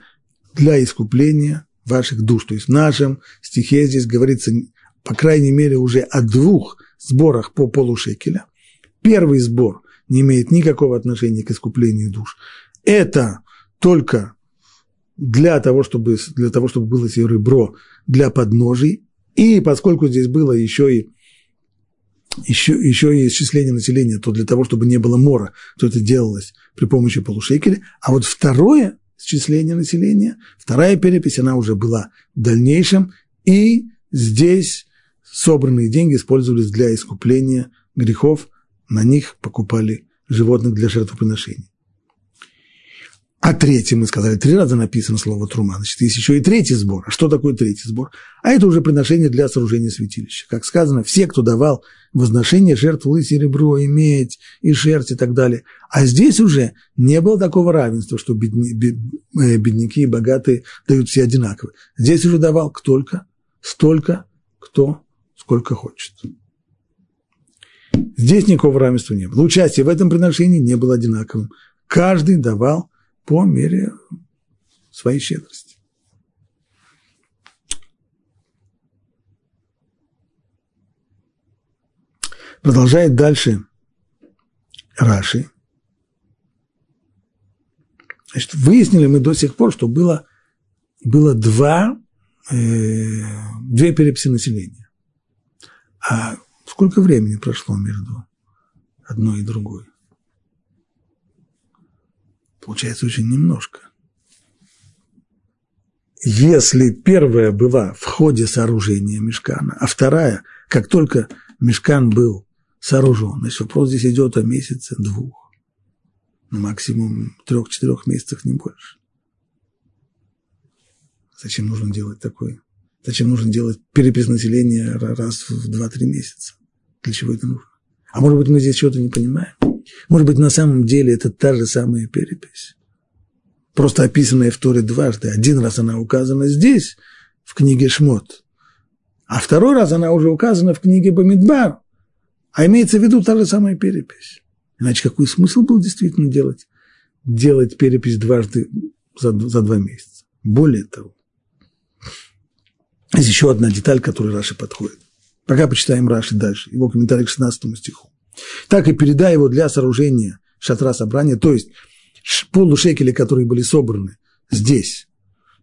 для искупления ваших душ. То есть в нашем стихе здесь говорится, по крайней мере, уже о двух сборах по полушекеля. Первый сбор не имеет никакого отношения к искуплению душ. Это только для того, чтобы, для того, чтобы было серебро для подножий, и поскольку здесь было еще и еще, еще и исчисление населения, то для того, чтобы не было мора, то это делалось при помощи полушекеля. А вот второе исчисление населения, вторая перепись, она уже была в дальнейшем, и здесь собранные деньги использовались для искупления грехов на них покупали животных для жертвоприношений. А третий, мы сказали, три раза написано слово трума, значит, есть еще и третий сбор. А что такое третий сбор? А это уже приношение для сооружения святилища. Как сказано, все, кто давал возношение, жертвовали серебро, и медь, и шерсть и так далее. А здесь уже не было такого равенства, что э, бедняки и богатые дают все одинаково. Здесь уже давал только столько, кто сколько хочет. Здесь никакого равенства не было. Участие в этом приношении не было одинаковым. Каждый давал по мере своей щедрости. Продолжает дальше Раши. Значит, выяснили мы до сих пор, что было, было два, э, две переписи населения. А Сколько времени прошло между одной и другой? Получается очень немножко. если первая была в ходе сооружения мешкана, а вторая, как только мешкан был сооружен, значит, вопрос здесь идет о месяце двух, ну, максимум трех-четырех месяцев, не больше. Зачем нужно делать такое? Зачем нужно делать перепись населения раз в два-три месяца? Для чего это нужно? А может быть, мы здесь что-то не понимаем? Может быть, на самом деле это та же самая перепись просто описанная в Торе дважды. Один раз она указана здесь, в книге Шмот, а второй раз она уже указана в книге Бамидбар, а имеется в виду та же самая перепись. Иначе какой смысл был действительно делать, делать перепись дважды за, за два месяца? Более того, есть еще одна деталь, к которой Раши подходит. Пока почитаем Раши дальше, его комментарий к 16 стиху. Так и передай его для сооружения шатра собрания, то есть полушекели, которые были собраны здесь,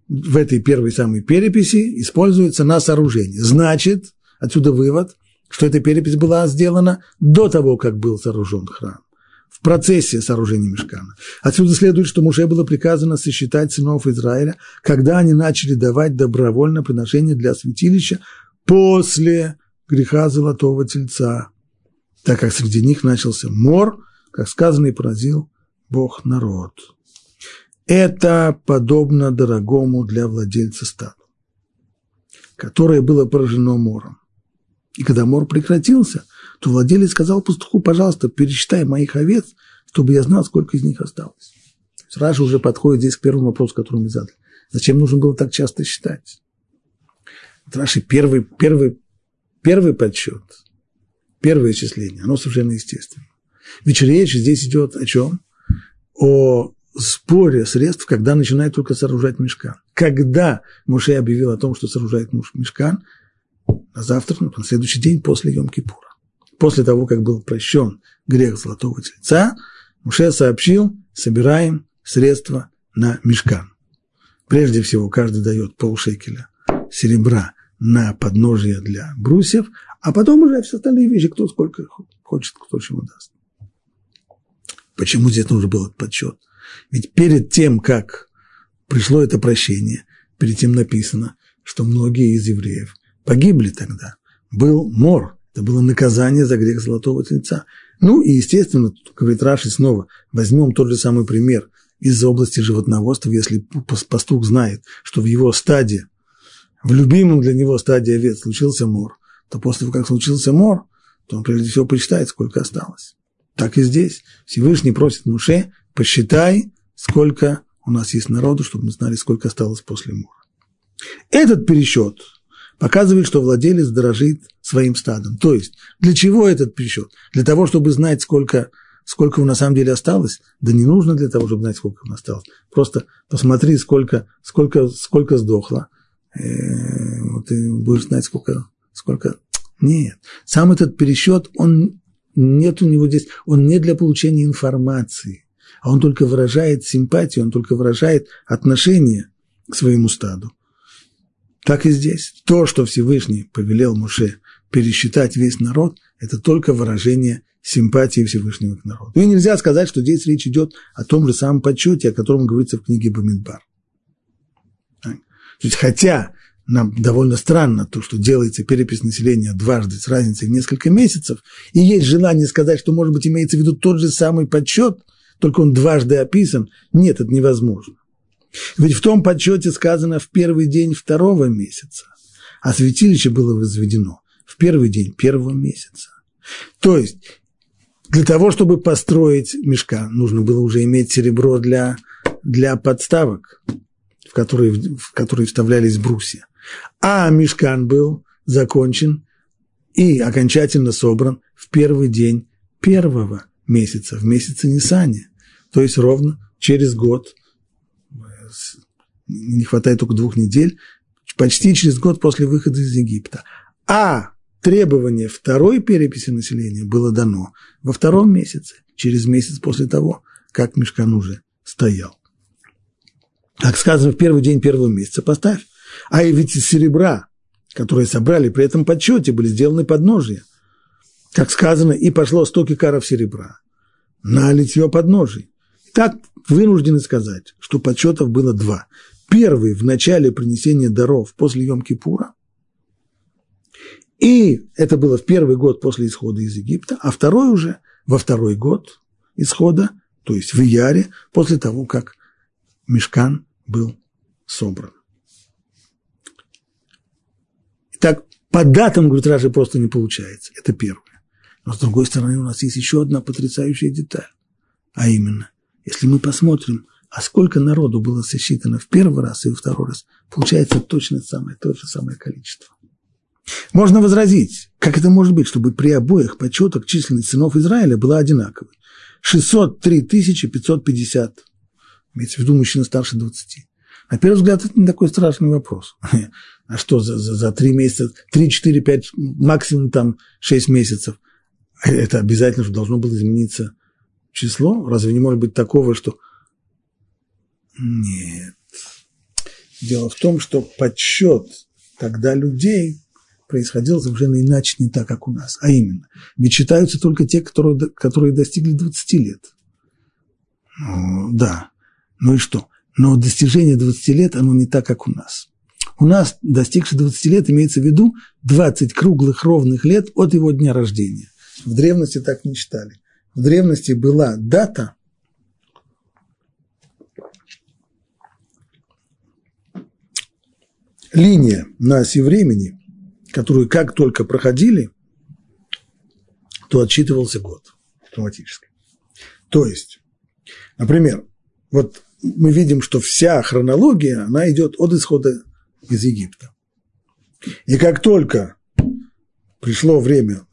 в этой первой самой переписи, используются на сооружение. Значит, отсюда вывод, что эта перепись была сделана до того, как был сооружен храм, в процессе сооружения мешкана. Отсюда следует, что Муше было приказано сосчитать сынов Израиля, когда они начали давать добровольно приношение для святилища после греха золотого тельца, так как среди них начался мор, как сказано, и поразил Бог народ. Это подобно дорогому для владельца стада, которое было поражено мором. И когда мор прекратился, то владелец сказал пастуху, пожалуйста, пересчитай моих овец, чтобы я знал, сколько из них осталось. Сразу уже подходит здесь к первому вопросу, который мы задали. Зачем нужно было так часто считать? Раши первый, первый, первый подсчет, первое исчисление, оно совершенно естественно. Ведь речь здесь идет о чем? о споре средств, когда начинает только сооружать мешкан. Когда Муше объявил о том, что сооружает мешкан, на завтра, на следующий день после Йом-Кипура. После того, как был прощен грех золотого тельца, Муше сообщил, собираем средства на мешкан. Прежде всего, каждый дает полшекеля серебра на подножие для брусьев, а потом уже все остальные вещи, кто сколько хочет, кто чему даст. Почему здесь нужно был этот подсчет? Ведь перед тем, как пришло это прощение, перед тем написано, что многие из евреев погибли тогда. Был мор, это было наказание за грех золотого тельца. Ну и, естественно, говорит Раши снова, возьмем тот же самый пример из области животноводства, если пастух знает, что в его стаде, в любимом для него стаде овец случился мор, то после того, как случился мор, то он прежде всего посчитает, сколько осталось. Так и здесь. Всевышний просит Муше, посчитай, сколько у нас есть народу, чтобы мы знали, сколько осталось после мора. Этот пересчет показывает, что владелец дорожит своим стадом. То есть, для чего этот пересчет? Для того, чтобы знать, сколько, сколько на самом деле осталось? Да не нужно для того, чтобы знать, сколько у нас осталось. Просто посмотри, сколько, сколько, сколько сдохло. Э, ты будешь знать, сколько, сколько. Нет. Сам этот пересчет, он нет у него здесь, он не для получения информации, а он только выражает симпатию, он только выражает отношение к своему стаду. Так и здесь. То, что Всевышний повелел Муше пересчитать весь народ, это только выражение симпатии Всевышнего к народу. И нельзя сказать, что здесь речь идет о том же самом подсчете, о котором говорится в книге Бамидбар. То есть, хотя нам довольно странно то, что делается перепись населения дважды с разницей в несколько месяцев, и есть желание сказать, что, может быть, имеется в виду тот же самый подсчет, только он дважды описан. Нет, это невозможно. Ведь в том подсчете сказано в первый день второго месяца, а святилище было возведено в первый день первого месяца. То есть для того, чтобы построить мешка, нужно было уже иметь серебро для, для подставок, в которые, в которые вставлялись брусья. А мешкан был закончен и окончательно собран в первый день первого месяца, в месяце Нисане, то есть ровно через год, не хватает только двух недель, почти через год после выхода из Египта. А требование второй переписи населения было дано во втором месяце, через месяц после того, как мешкан уже стоял. Как сказано, в первый день первого месяца поставь а и ведь из серебра, которые собрали при этом подсчете, были сделаны подножия. Как сказано, и пошло сто кикаров серебра на литье подножий. Так вынуждены сказать, что подсчетов было два. Первый в начале принесения даров после Йом-Кипура. И это было в первый год после исхода из Египта, а второй уже во второй год исхода, то есть в Ияре, после того, как Мешкан был собран. Так по датам, говорит Раши, просто не получается. Это первое. Но с другой стороны, у нас есть еще одна потрясающая деталь. А именно, если мы посмотрим, а сколько народу было сосчитано в первый раз и во второй раз, получается точно самое, то же самое количество. Можно возразить, как это может быть, чтобы при обоих почетах численность сынов Израиля была одинаковой. 603 550, имеется в виду мужчина старше 20. На первый взгляд, это не такой страшный вопрос. А что за, за, за 3 месяца, 3, 4, 5, максимум там 6 месяцев? Это обязательно, что должно было измениться число? Разве не может быть такого, что... Нет. Дело в том, что подсчет тогда людей происходил совершенно иначе, не так, как у нас. А именно, ведь считаются только те, которые, которые достигли 20 лет. Ну, да. Ну и что? Но достижение 20 лет, оно не так, как у нас. У нас, достигший 20 лет, имеется в виду 20 круглых ровных лет от его дня рождения. В древности так не считали. В древности была дата, линия на оси времени, которую как только проходили, то отсчитывался год автоматически. То есть, например, вот мы видим, что вся хронология, она идет от исхода из Египта. И как только пришло время,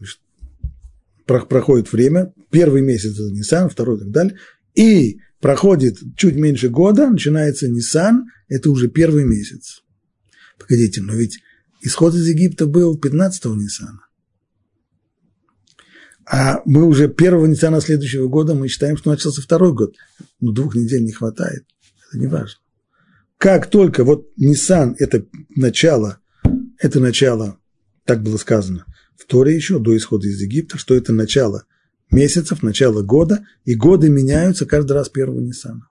проходит время, первый месяц это Нисан, второй и так далее, и проходит чуть меньше года, начинается Нисан, это уже первый месяц. Погодите, но ведь исход из Египта был 15-го Ниссана. А мы уже первого Ниссана следующего года мы считаем, что начался второй год. Но двух недель не хватает. Это не важно. Как только вот Ниссан – это начало, это начало, так было сказано, в Торе еще до исхода из Египта, что это начало месяцев, начало года, и годы меняются каждый раз первого Ниссана.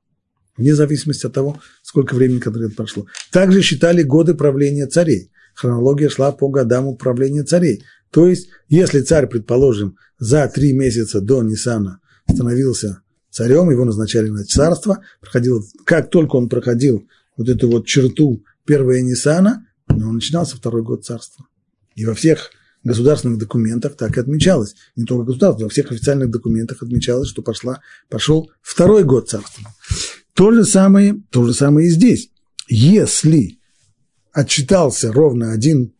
Вне зависимости от того, сколько времени, которое это прошло. Также считали годы правления царей. Хронология шла по годам управления царей. То есть, если царь, предположим, за три месяца до Ниссана становился царем, его назначали на царство, проходил, как только он проходил вот эту вот черту первого Ниссана, он начинался второй год царства. И во всех государственных документах так и отмечалось. Не только государство, во всех официальных документах отмечалось, что пошла, пошел второй год царства. То же самое, то же самое и здесь. Если отчитался ровно один,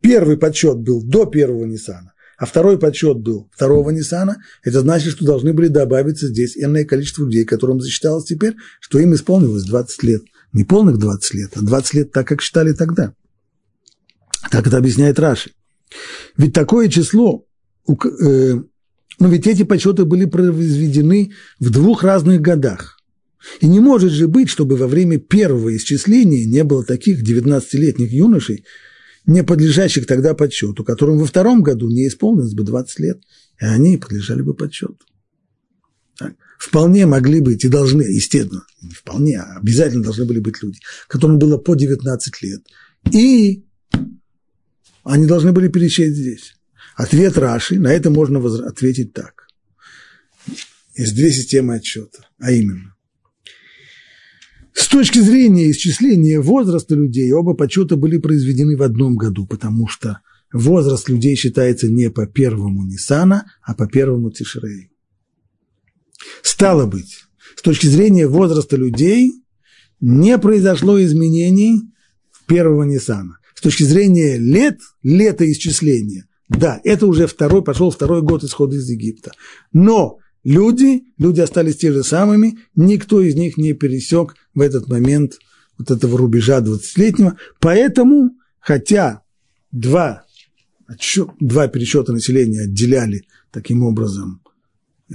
первый подсчет был до первого Ниссана, а второй подсчет был второго Ниссана, это значит, что должны были добавиться здесь энное количество людей, которым засчиталось теперь, что им исполнилось 20 лет. Не полных 20 лет, а 20 лет так, как считали тогда. Так это объясняет Раши. Ведь такое число, э, ну ведь эти подсчеты были произведены в двух разных годах. И не может же быть, чтобы во время первого исчисления не было таких 19-летних юношей, не подлежащих тогда подсчету, которым во втором году не исполнилось бы 20 лет, и они подлежали бы подсчету. Так. Вполне могли быть и должны, естественно, не вполне, а обязательно должны были быть люди, которым было по 19 лет. И они должны были перечесть здесь. Ответ Раши, на это можно ответить так. Есть две системы отчета, а именно. С точки зрения исчисления возраста людей, оба подсчета были произведены в одном году, потому что возраст людей считается не по первому Ниссана, а по первому Тишрею. Стало быть, с точки зрения возраста людей не произошло изменений первого Ниссана. С точки зрения лет, летоисчисления, да, это уже второй, пошел второй год исхода из Египта. Но люди, люди остались те же самыми, никто из них не пересек в этот момент вот этого рубежа 20-летнего. Поэтому, хотя два, два пересчета населения отделяли таким образом э,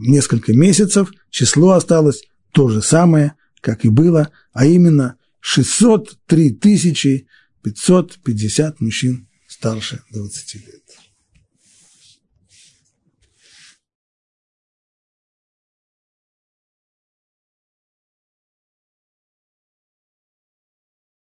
несколько месяцев, число осталось то же самое, как и было, а именно 603 550 мужчин старше 20 лет.